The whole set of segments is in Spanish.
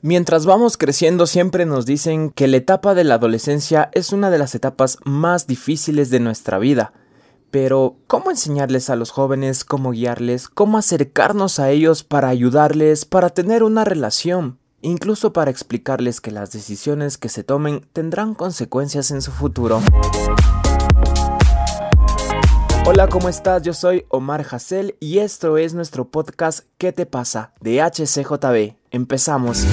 Mientras vamos creciendo siempre nos dicen que la etapa de la adolescencia es una de las etapas más difíciles de nuestra vida. Pero, ¿cómo enseñarles a los jóvenes, cómo guiarles, cómo acercarnos a ellos para ayudarles, para tener una relación, incluso para explicarles que las decisiones que se tomen tendrán consecuencias en su futuro? Hola, ¿cómo estás? Yo soy Omar Hassel y esto es nuestro podcast ¿Qué te pasa? de HCJB. Empezamos.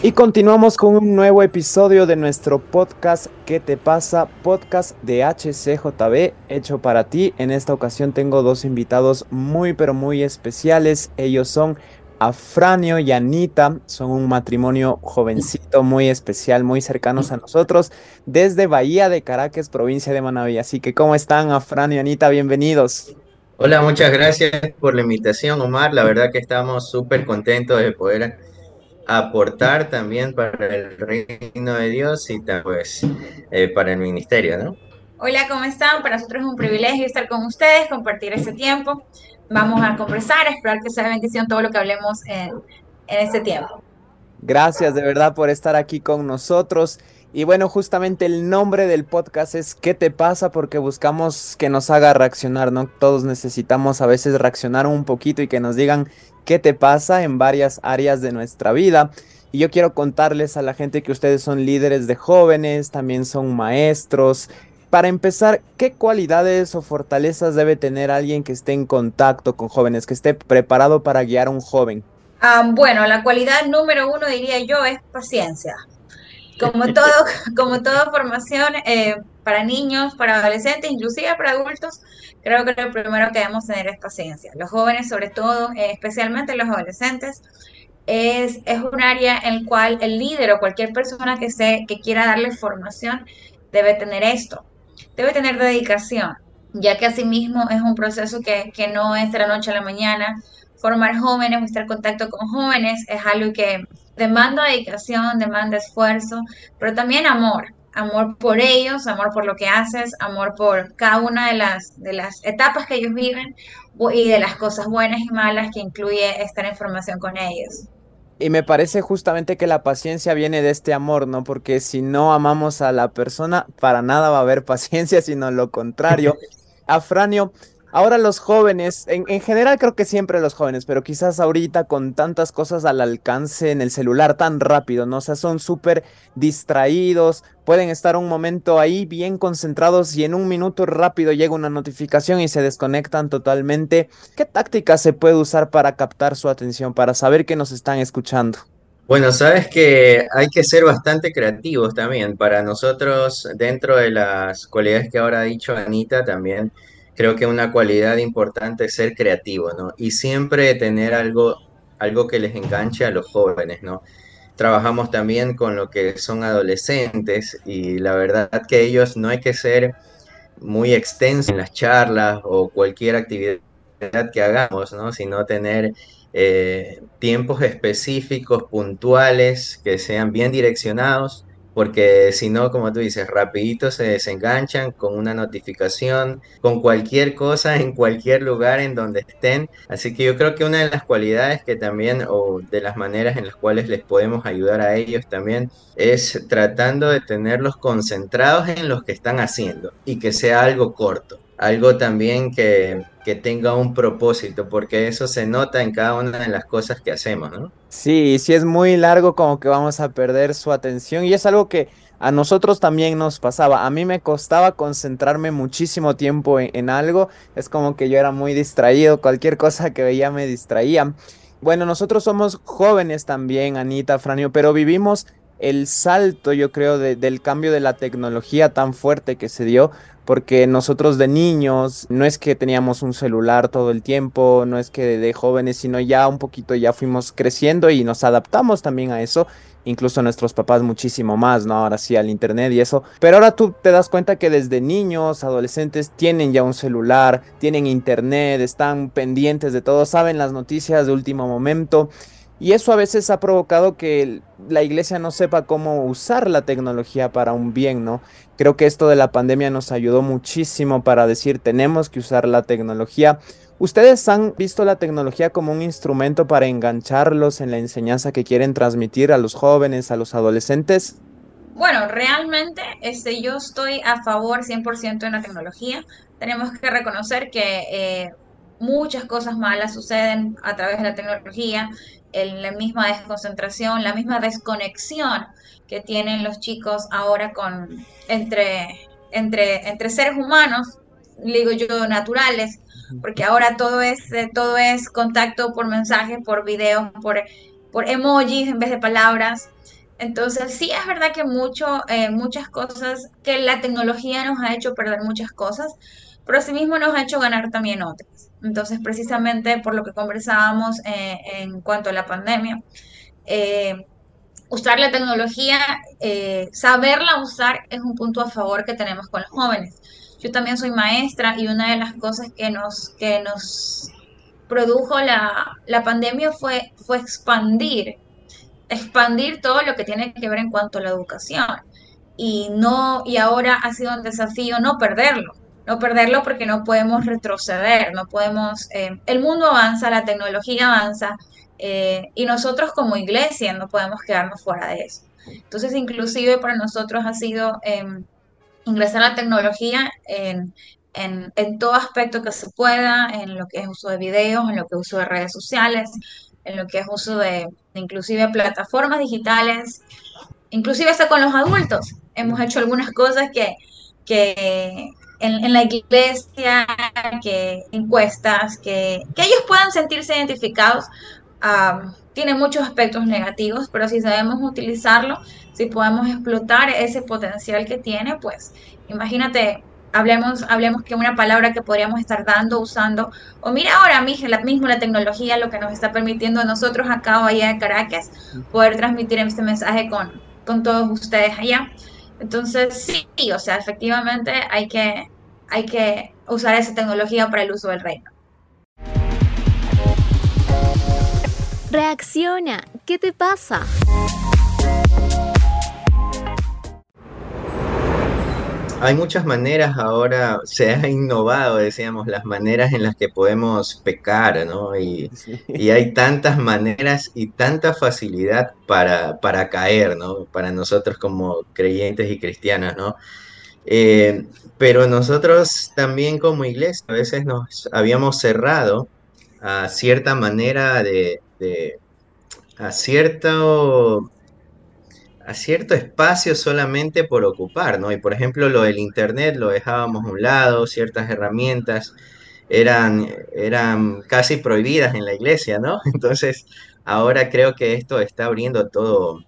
Y continuamos con un nuevo episodio de nuestro podcast ¿Qué te pasa? Podcast de HCJB hecho para ti. En esta ocasión tengo dos invitados muy pero muy especiales. Ellos son Afranio y Anita son un matrimonio jovencito, muy especial, muy cercanos a nosotros, desde Bahía de Caracas, provincia de Manaví. Así que, ¿cómo están, Afranio y Anita? Bienvenidos. Hola, muchas gracias por la invitación, Omar. La verdad que estamos súper contentos de poder aportar también para el reino de Dios y pues eh, para el ministerio, ¿no? Hola, ¿cómo están? Para nosotros es un privilegio estar con ustedes, compartir este tiempo vamos a conversar, esperar que sea bendición todo lo que hablemos en, en este tiempo. Gracias de verdad por estar aquí con nosotros. Y bueno, justamente el nombre del podcast es ¿Qué te pasa? Porque buscamos que nos haga reaccionar, ¿no? Todos necesitamos a veces reaccionar un poquito y que nos digan qué te pasa en varias áreas de nuestra vida. Y yo quiero contarles a la gente que ustedes son líderes de jóvenes, también son maestros, para empezar, ¿qué cualidades o fortalezas debe tener alguien que esté en contacto con jóvenes, que esté preparado para guiar a un joven? Ah, bueno, la cualidad número uno diría yo es paciencia. Como todo, como toda formación eh, para niños, para adolescentes, inclusive para adultos, creo que lo primero que debemos tener es paciencia. Los jóvenes, sobre todo, eh, especialmente los adolescentes, es, es un área en el cual el líder o cualquier persona que, se, que quiera darle formación debe tener esto debe tener dedicación, ya que asimismo es un proceso que, no es de la noche a la mañana. Formar jóvenes estar en contacto con jóvenes es algo que demanda dedicación, demanda esfuerzo, pero también amor. Amor por ellos, amor por lo que haces, amor por cada una de las, de las etapas que ellos viven y de las cosas buenas y malas que incluye estar en formación con ellos. Y me parece justamente que la paciencia viene de este amor, ¿no? Porque si no amamos a la persona, para nada va a haber paciencia, sino lo contrario. Afranio, Ahora los jóvenes, en, general creo que siempre los jóvenes, pero quizás ahorita con tantas cosas al alcance en el celular tan rápido, ¿no? O sea, son súper distraídos, pueden estar un momento ahí bien concentrados y en un minuto rápido llega una notificación y se desconectan totalmente. ¿Qué táctica se puede usar para captar su atención, para saber que nos están escuchando? Bueno, sabes que hay que ser bastante creativos también. Para nosotros, dentro de las cualidades que ahora ha dicho Anita, también creo que una cualidad importante es ser creativo, ¿no? Y siempre tener algo, algo que les enganche a los jóvenes, ¿no? Trabajamos también con lo que son adolescentes y la verdad que ellos no hay que ser muy extensos en las charlas o cualquier actividad que hagamos, ¿no? Sino tener eh, tiempos específicos, puntuales, que sean bien direccionados porque si no, como tú dices, rapidito se desenganchan con una notificación, con cualquier cosa en cualquier lugar en donde estén. Así que yo creo que una de las cualidades que también, o de las maneras en las cuales les podemos ayudar a ellos también, es tratando de tenerlos concentrados en lo que están haciendo y que sea algo corto algo también que, que, tenga un propósito, porque eso se nota en cada una de las cosas que hacemos, ¿no? Sí, si es muy largo como que vamos a perder su atención y es algo que a nosotros también nos pasaba. A mí me costaba concentrarme muchísimo tiempo en, en algo, es como que yo era muy distraído, cualquier cosa que veía me distraía. Bueno, nosotros somos jóvenes también, Anita, Franio, pero vivimos el salto, yo creo, del cambio de la tecnología tan fuerte que se dio, porque nosotros de niños no es que teníamos un celular todo el tiempo, no es que de, jóvenes, sino ya un poquito ya fuimos creciendo y nos adaptamos también a eso, incluso nuestros papás muchísimo más, ¿no? Ahora sí al internet y eso, pero ahora tú te das cuenta que desde niños, adolescentes tienen ya un celular, tienen internet, están pendientes de todo, saben las noticias de último momento Y eso a veces ha provocado que la iglesia no sepa cómo usar la tecnología para un bien, ¿no? Creo que esto de la pandemia nos ayudó muchísimo para decir tenemos que usar la tecnología. ¿Ustedes han visto la tecnología como un instrumento para engancharlos en la enseñanza que quieren transmitir a los jóvenes, a los adolescentes? Bueno, realmente este, yo estoy a favor 100% de la tecnología. Tenemos que reconocer que eh, muchas cosas malas suceden a través de la tecnología, en la misma desconcentración, la misma desconexión que tienen los chicos ahora con entre, entre, entre seres humanos, digo yo, naturales, porque ahora todo es, eh, todo es contacto por mensajes, por videos, por, por emojis en vez de palabras. Entonces, sí es verdad que mucho, eh, muchas cosas, que la tecnología nos ha hecho perder muchas cosas, pero asimismo nos ha hecho ganar también otras. Entonces, precisamente por lo que conversábamos eh, en cuanto a la pandemia, eh, usar la tecnología, saberla usar es un punto a favor que tenemos con los jóvenes. Yo también soy maestra y una de las cosas que nos, que nos produjo la, la pandemia fue, fue expandir expandir todo lo que tiene que ver en cuanto a la educación. Y no, y ahora ha sido un desafío no perderlo, no perderlo porque no podemos retroceder, no podemos, eh, el mundo avanza, la tecnología avanza, eh, y nosotros como iglesia no podemos quedarnos fuera de eso. Entonces, inclusive para nosotros ha sido em, ingresar a la tecnología en, en, en, todo aspecto que se pueda, en lo que es uso de videos, en lo que es uso de redes sociales, en lo que es uso de, inclusive plataformas digitales, inclusive hasta con los adultos. Hemos hecho algunas cosas que, que en, la iglesia, que encuestas, que, que ellos puedan sentirse identificados. tiene muchos aspectos negativos, pero si sabemos utilizarlo, si podemos explotar ese potencial que tiene, pues imagínate hablemos, hablemos que una palabra que podríamos estar dando, usando, o mira ahora mismo la, tecnología lo que nos está permitiendo a nosotros acá o allá en Caracas poder transmitir este mensaje con, con todos ustedes allá. Entonces, sí, o sea, efectivamente hay que, hay que usar esa tecnología para el uso del reino. Reacciona, ¿qué te pasa? Hay muchas maneras ahora, se ha innovado, decíamos, las maneras en las que podemos pecar, ¿no? Y, hay tantas maneras y tanta facilidad para, para, caer, ¿no? Para nosotros como creyentes y cristianos, ¿no? Eh, pero nosotros también como iglesia a veces nos habíamos cerrado a cierta manera de, de a cierto a cierto espacio solamente por ocupar, ¿no? Y por ejemplo, lo del Internet lo dejábamos a un lado, ciertas herramientas eran, eran casi prohibidas en la iglesia, ¿no? Entonces, ahora creo que esto está abriendo todo,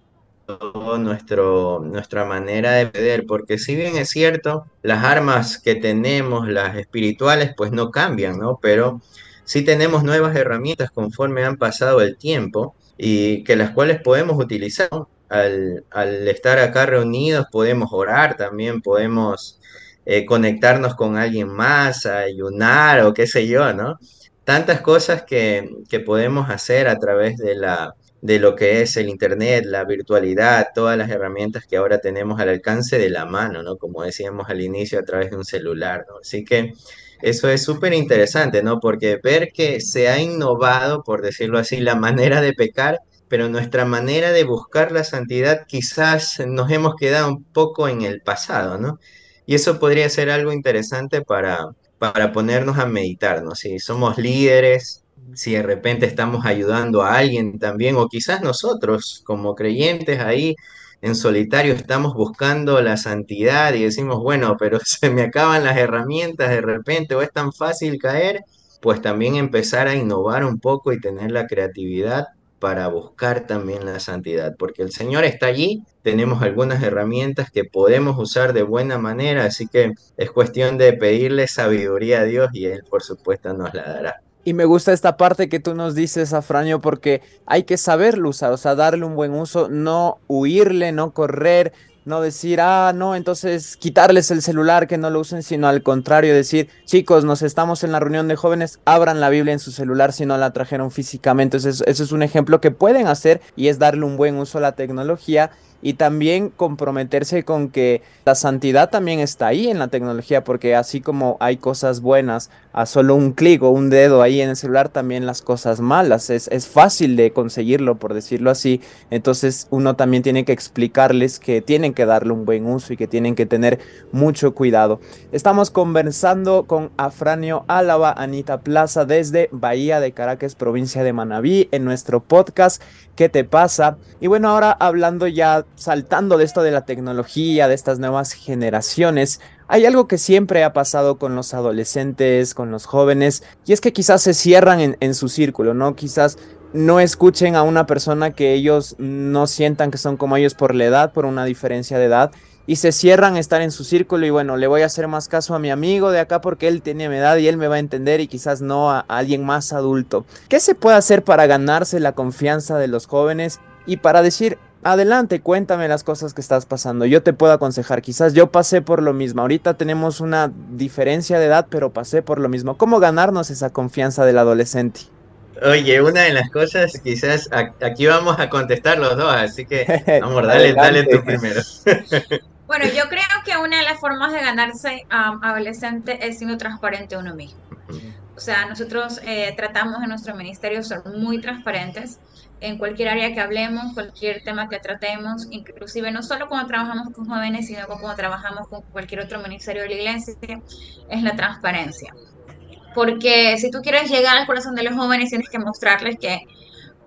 nuestro, nuestra manera de ver, porque si bien es cierto, las armas que tenemos, las espirituales, pues no cambian, ¿no? Pero sí tenemos nuevas herramientas conforme han pasado el tiempo y que las cuales podemos utilizar al, estar acá reunidos podemos orar también, podemos eh, conectarnos con alguien más, ayunar o qué sé yo, ¿no? Tantas cosas que, podemos hacer a través de, la, de lo que es el Internet, la virtualidad, todas las herramientas que ahora tenemos al alcance de la mano, ¿no? Como decíamos al inicio, a través de un celular, ¿no? Así que eso es súper interesante, ¿no? Porque ver que se ha innovado, por decirlo así, la manera de pecar pero nuestra manera de buscar la santidad quizás nos hemos quedado un poco en el pasado, ¿no? Y eso podría ser algo interesante para, para ponernos a meditar, ¿no? Si somos líderes, si de repente estamos ayudando a alguien también, o quizás nosotros como creyentes ahí en solitario estamos buscando la santidad y decimos, bueno, pero se me acaban las herramientas de repente o es tan fácil caer, pues también empezar a innovar un poco y tener la creatividad para buscar también la santidad, porque el Señor está allí, tenemos algunas herramientas que podemos usar de buena manera, así que es cuestión de pedirle sabiduría a Dios y Él por supuesto nos la dará. Y me gusta esta parte que tú nos dices, Afraño, porque hay que saberlo usar, o sea, darle un buen uso, no huirle, no correr, no decir, ah, no, entonces quitarles el celular, que no lo usen, sino al contrario, decir, chicos, nos estamos en la reunión de jóvenes, abran la Biblia en su celular si no la trajeron físicamente. Entonces, eso es un ejemplo que pueden hacer y es darle un buen uso a la tecnología y también comprometerse con que la santidad también está ahí en la tecnología, porque así como hay cosas buenas a solo un clic o un dedo ahí en el celular, también las cosas malas. Es, es fácil de conseguirlo, por decirlo así. Entonces uno también tiene que explicarles que tienen que darle un buen uso y que tienen que tener mucho cuidado. Estamos conversando con Afranio Álava, Anita Plaza, desde Bahía de Caracas, provincia de Manabí, en nuestro podcast ¿Qué te pasa? Y bueno, ahora hablando ya, saltando de esto de la tecnología, de estas nuevas generaciones, hay algo que siempre ha pasado con los adolescentes, con los jóvenes, y es que quizás se cierran en, su círculo, ¿no? Quizás no escuchen a una persona que ellos no sientan que son como ellos por la edad, por una diferencia de edad, y se cierran a estar en su círculo y bueno, le voy a hacer más caso a mi amigo de acá porque él tiene mi edad y él me va a entender y quizás no a, a alguien más adulto. ¿Qué se puede hacer para ganarse la confianza de los jóvenes y para decir, adelante, cuéntame las cosas que estás pasando. Yo te puedo aconsejar, quizás yo pasé por lo mismo. Ahorita tenemos una diferencia de edad, pero pasé por lo mismo. ¿Cómo ganarnos esa confianza del adolescente? Oye, una de las cosas, quizás aquí vamos a contestar los dos, así que vamos, dale, dale tú primero. bueno, yo creo que una de las formas de ganarse a adolescente es siendo transparente uno mismo. O sea, nosotros eh, tratamos en nuestro ministerio ser muy transparentes en cualquier área que hablemos, cualquier tema que tratemos, inclusive no solo cuando trabajamos con jóvenes, sino cuando trabajamos con cualquier otro ministerio de la iglesia, es la transparencia. Porque si tú quieres llegar al corazón de los jóvenes, tienes que mostrarles que,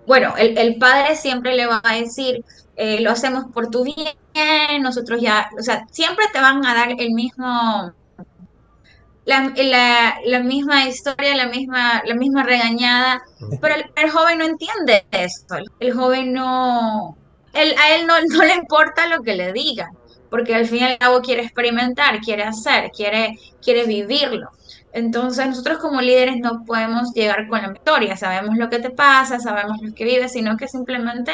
bueno, el, el padre siempre le va a decir, eh, lo hacemos por tu bien, nosotros ya, o sea, siempre te van a dar el mismo la, la, misma historia, la misma, la misma regañada, pero el, joven no entiende esto, el joven no, él, a él no, no le importa lo que le digan, porque al fin y al cabo quiere experimentar, quiere hacer, quiere, quiere vivirlo. Entonces nosotros como líderes no podemos llegar con la victoria, sabemos lo que te pasa, sabemos lo que vives, sino que simplemente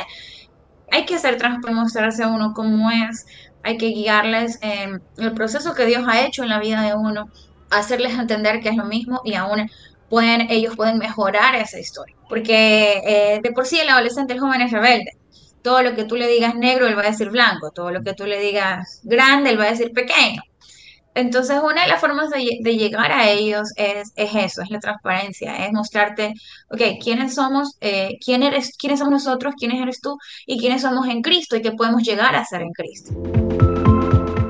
hay que hacer transparente, mostrarse a uno cómo es, hay que guiarles en el proceso que Dios ha hecho en la vida de uno hacerles entender que es lo mismo y aún pueden, ellos pueden mejorar esa historia. Porque eh, de por sí el adolescente, el joven es rebelde. Todo lo que tú le digas negro, él va a decir blanco. Todo lo que tú le digas grande, él va a decir pequeño. Entonces, una de las formas de, llegar a ellos es, eso, es la transparencia, es mostrarte, ok, quiénes somos, eh, quién eres, quiénes somos nosotros, quiénes eres tú y quiénes somos en Cristo y qué podemos llegar a ser en Cristo.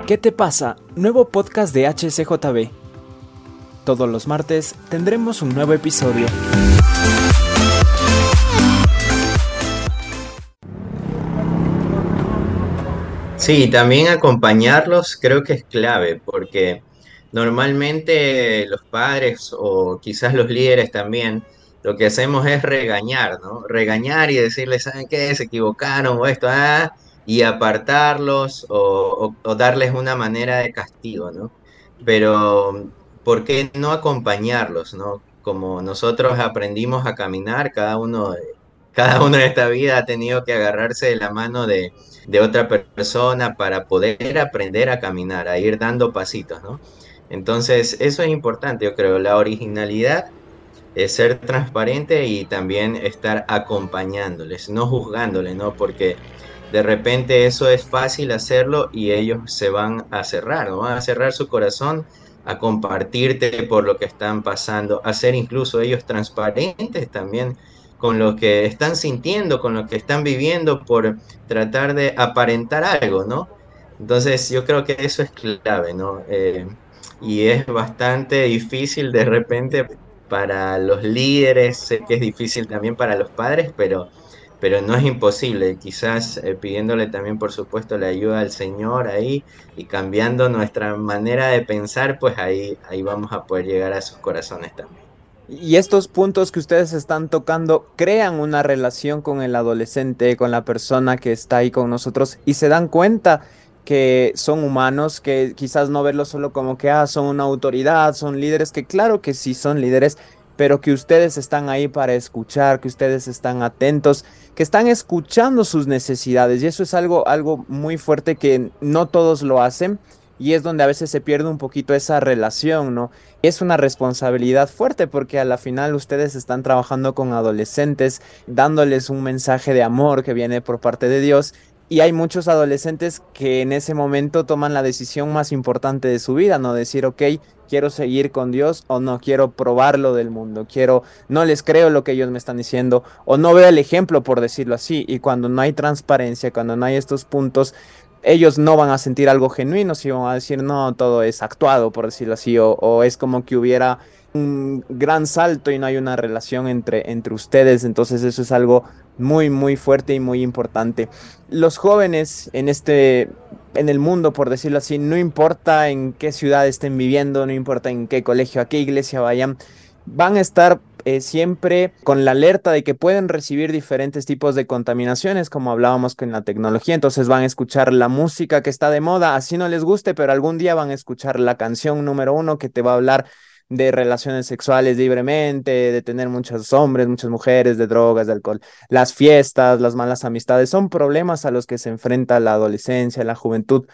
¿Qué te pasa? Nuevo podcast de HCJB. Todos los martes tendremos un nuevo episodio. Sí, también acompañarlos creo que es clave porque normalmente los padres o quizás los líderes también lo que hacemos es regañar, ¿no? Regañar y decirles, ¿saben qué? Se equivocaron o esto, ah, y apartarlos o, darles una manera de castigo, ¿no? Pero ¿por qué no acompañarlos, no? Como nosotros aprendimos a caminar, cada uno, cada uno en esta vida ha tenido que agarrarse de la mano de, otra persona para poder aprender a caminar, a ir dando pasitos, ¿no? Entonces, eso es importante, yo creo, la originalidad es ser transparente y también estar acompañándoles, no juzgándoles, ¿no? Porque de repente eso es fácil hacerlo y ellos se van a cerrar, ¿no? Van a cerrar su corazón a compartirte por lo que están pasando, a ser incluso ellos transparentes también con lo que están sintiendo, con lo que están viviendo, por tratar de aparentar algo, ¿no? Entonces yo creo que eso es clave, ¿no? Eh, y es bastante difícil de repente para los líderes, sé que es difícil también para los padres, pero pero no es imposible, quizás eh, pidiéndole también por supuesto la ayuda al Señor ahí y cambiando nuestra manera de pensar, pues ahí, ahí vamos a poder llegar a sus corazones también. Y estos puntos que ustedes están tocando crean una relación con el adolescente, con la persona que está ahí con nosotros y se dan cuenta que son humanos, que quizás no verlos solo como que ah, son una autoridad, son líderes, que claro que sí son líderes, pero que ustedes están ahí para escuchar, que ustedes están atentos, que están escuchando sus necesidades. Y eso es algo, algo muy fuerte que no todos lo hacen y es donde a veces se pierde un poquito esa relación, ¿no? Es una responsabilidad fuerte porque a la final ustedes están trabajando con adolescentes, dándoles un mensaje de amor que viene por parte de Dios y hay muchos adolescentes que en ese momento toman la decisión más importante de su vida, no decir, ok, quiero seguir con Dios o no quiero probarlo del mundo, quiero, no les creo lo que ellos me están diciendo o no veo el ejemplo, por decirlo así. Y cuando no hay transparencia, cuando no hay estos puntos, ellos no van a sentir algo genuino, si van a decir, no, todo es actuado, por decirlo así, o, o es como que hubiera un gran salto y no hay una relación entre, entre ustedes. Entonces eso es algo muy, muy fuerte y muy importante. Los jóvenes en este, en el mundo, por decirlo así, no importa en qué ciudad estén viviendo, no importa en qué colegio, a qué iglesia vayan, van a estar eh, siempre con la alerta de que pueden recibir diferentes tipos de contaminaciones, como hablábamos con la tecnología. Entonces van a escuchar la música que está de moda, así no les guste, pero algún día van a escuchar la canción número uno que te va a hablar de relaciones sexuales libremente, de tener muchos hombres, muchas mujeres, de drogas, de alcohol. Las fiestas, las malas amistades son problemas a los que se enfrenta la adolescencia, la juventud.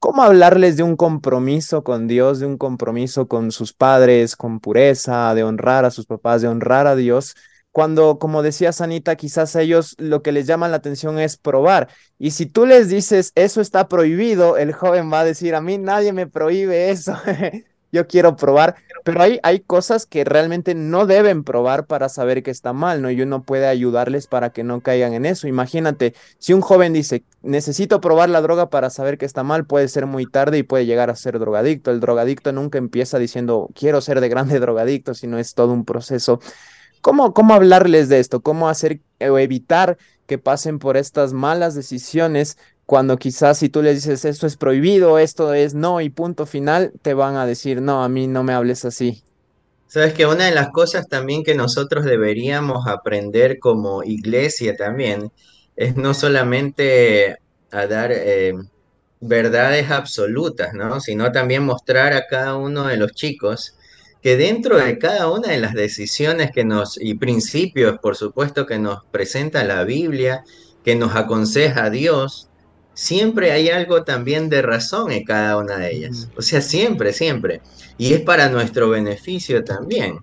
¿Cómo hablarles de un compromiso con Dios, de un compromiso con sus padres, con pureza, de honrar a sus papás, de honrar a Dios? Cuando, como decía Sanita, quizás a ellos lo que les llama la atención es probar. Y si tú les dices, eso está prohibido, el joven va a decir, a mí nadie me prohíbe eso. yo quiero probar, pero hay, hay cosas que realmente no deben probar para saber que está mal, ¿no? Y uno puede ayudarles para que no caigan en eso. Imagínate, si un joven dice, necesito probar la droga para saber que está mal, puede ser muy tarde y puede llegar a ser drogadicto. El drogadicto nunca empieza diciendo, quiero ser de grande drogadicto, sino es todo un proceso. ¿Cómo, cómo hablarles de esto? ¿Cómo hacer o evitar que pasen por estas malas decisiones cuando quizás si tú les dices esto es prohibido, esto es no y punto final, te van a decir, no, a mí no me hables así. Sabes que una de las cosas también que nosotros deberíamos aprender como iglesia también es no solamente a dar eh, verdades absolutas, ¿no? Sino también mostrar a cada uno de los chicos que dentro de cada una de las decisiones que nos, y principios, por supuesto, que nos presenta la Biblia, que nos aconseja Dios, siempre hay algo también de razón en cada una de ellas. O sea, siempre, siempre. Y es para nuestro beneficio también.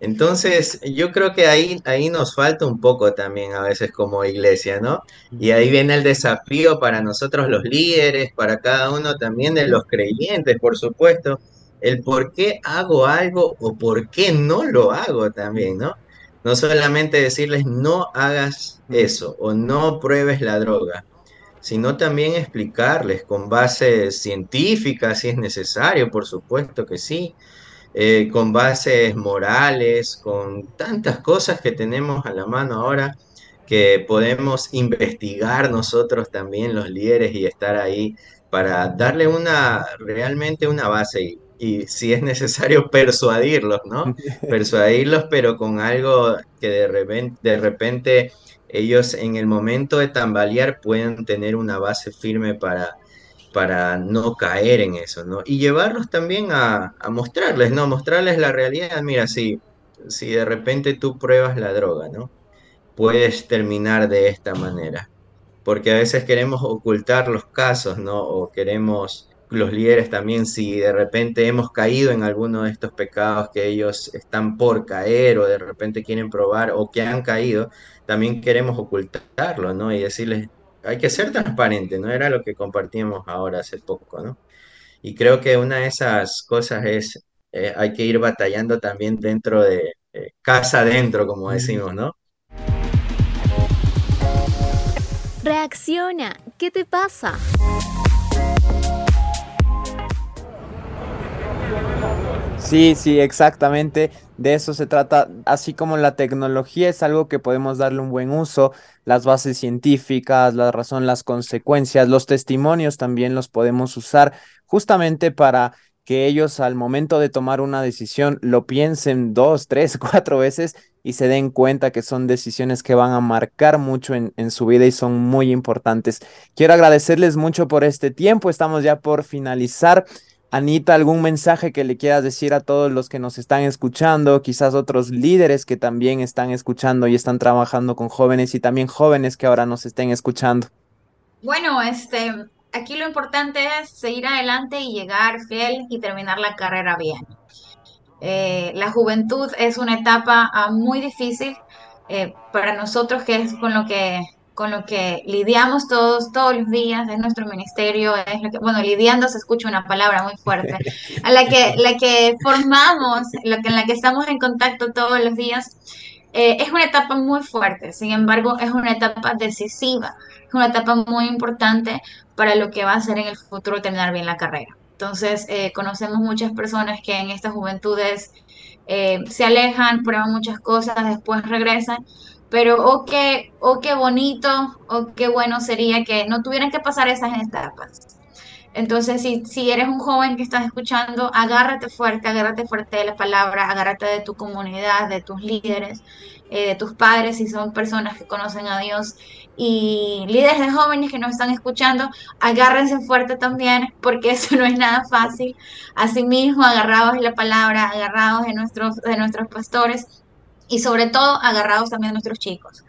Entonces, yo creo que ahí, ahí nos falta un poco también a veces como iglesia, ¿no? Y ahí viene el desafío para nosotros los líderes, para cada uno también de los creyentes, por supuesto, el por qué hago algo o por qué no lo hago también, ¿no? No solamente decirles no hagas eso o no pruebes la droga, sino también explicarles con bases científicas, si es necesario, por supuesto que sí, eh, con bases morales, con tantas cosas que tenemos a la mano ahora que podemos investigar nosotros también los líderes y estar ahí para darle una realmente una base y, y si es necesario persuadirlos, ¿no? Persuadirlos, pero con algo que de repente, de repente ellos en el momento de tambalear pueden tener una base firme para, para no caer en eso, ¿no? Y llevarlos también a, mostrarles, ¿no? Mostrarles la realidad. Mira, si, si de repente tú pruebas la droga, ¿no? Puedes terminar de esta manera. Porque a veces queremos ocultar los casos, ¿no? O queremos los líderes también, si de repente hemos caído en alguno de estos pecados que ellos están por caer o de repente quieren probar o que han caído, también queremos ocultarlo, ¿no? Y decirles, hay que ser transparente, ¿no? Era lo que compartíamos ahora hace poco, ¿no? Y creo que una de esas cosas es, eh, hay que ir batallando también dentro de eh, casa adentro, como decimos, ¿no? Reacciona, ¿qué te pasa? Sí, sí, exactamente. De eso se trata. Así como la tecnología es algo que podemos darle un buen uso, las bases científicas, la razón, las consecuencias, los testimonios también los podemos usar justamente para que ellos al momento de tomar una decisión lo piensen dos, tres, cuatro veces y se den cuenta que son decisiones que van a marcar mucho en, en su vida y son muy importantes. Quiero agradecerles mucho por este tiempo. Estamos ya por finalizar. Anita, algún mensaje que le quieras decir a todos los que nos están escuchando, quizás otros líderes que también están escuchando y están trabajando con jóvenes y también jóvenes que ahora nos estén escuchando. Bueno, este, aquí lo importante es seguir adelante y llegar fiel y terminar la carrera bien. Eh, la juventud es una etapa ah, muy difícil eh, para nosotros, que es con lo que con lo que lidiamos todos, todos los días, es nuestro ministerio, es lo que, bueno, lidiando se escucha una palabra muy fuerte, a la que, la que formamos, lo que, en la que estamos en contacto todos los días, eh, es una etapa muy fuerte, sin embargo, es una etapa decisiva, es una etapa muy importante para lo que va a ser en el futuro terminar bien la carrera. Entonces, eh, conocemos muchas personas que en estas juventudes eh, se alejan, prueban muchas cosas, después regresan, pero oh qué, oh qué bonito, oh qué bueno sería que no tuvieran que pasar esas etapas. Entonces, si, si eres un joven que estás escuchando, agárrate fuerte, agárrate fuerte de la palabra, agárrate de tu comunidad, de tus líderes, eh, de tus padres, si son personas que conocen a Dios, y líderes de jóvenes que nos están escuchando, agárrense fuerte también, porque eso no es nada fácil. Asimismo, agarrados de la palabra, agarrados de nuestros, de nuestros pastores y sobre todo agarrados también de nuestros chicos,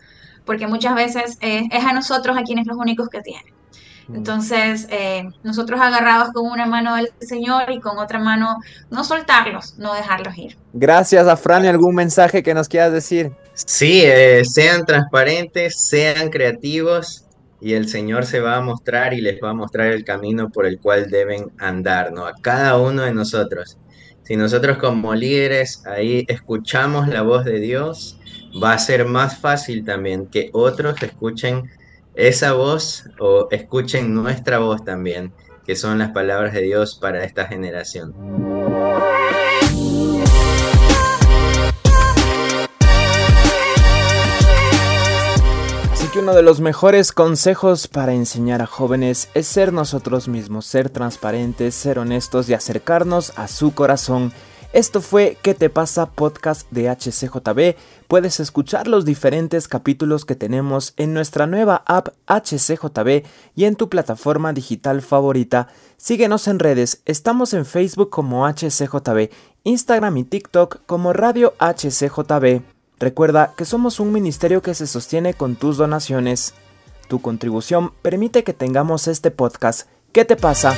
porque muchas veces eh, es a nosotros a quienes los únicos que tienen. Mm. Entonces, eh, nosotros agarrados con una mano del Señor y con otra mano no soltarlos, no dejarlos ir. Gracias, Afran. ¿Algún mensaje que nos quieras decir? Sí, eh, sean transparentes, sean creativos y el Señor se va a mostrar y les va a mostrar el camino por el cual deben andar, ¿no? A cada uno de nosotros. Si nosotros como líderes ahí escuchamos la voz de Dios, va a ser más fácil también que otros escuchen esa voz o escuchen nuestra voz también, que son las palabras de Dios para esta generación. Uno de los mejores consejos para enseñar a jóvenes es ser nosotros mismos, ser transparentes, ser honestos y acercarnos a su corazón esto fue ¿Qué te pasa? podcast de HCJB. Puedes escuchar los diferentes capítulos que tenemos en nuestra nueva app HCJB y en tu plataforma digital favorita. Síguenos en redes, estamos en Facebook como HCJB, Instagram y TikTok como Radio HCJB. Recuerda que somos un ministerio que se sostiene con tus donaciones. Tu contribución permite que tengamos este podcast. ¿Qué te pasa?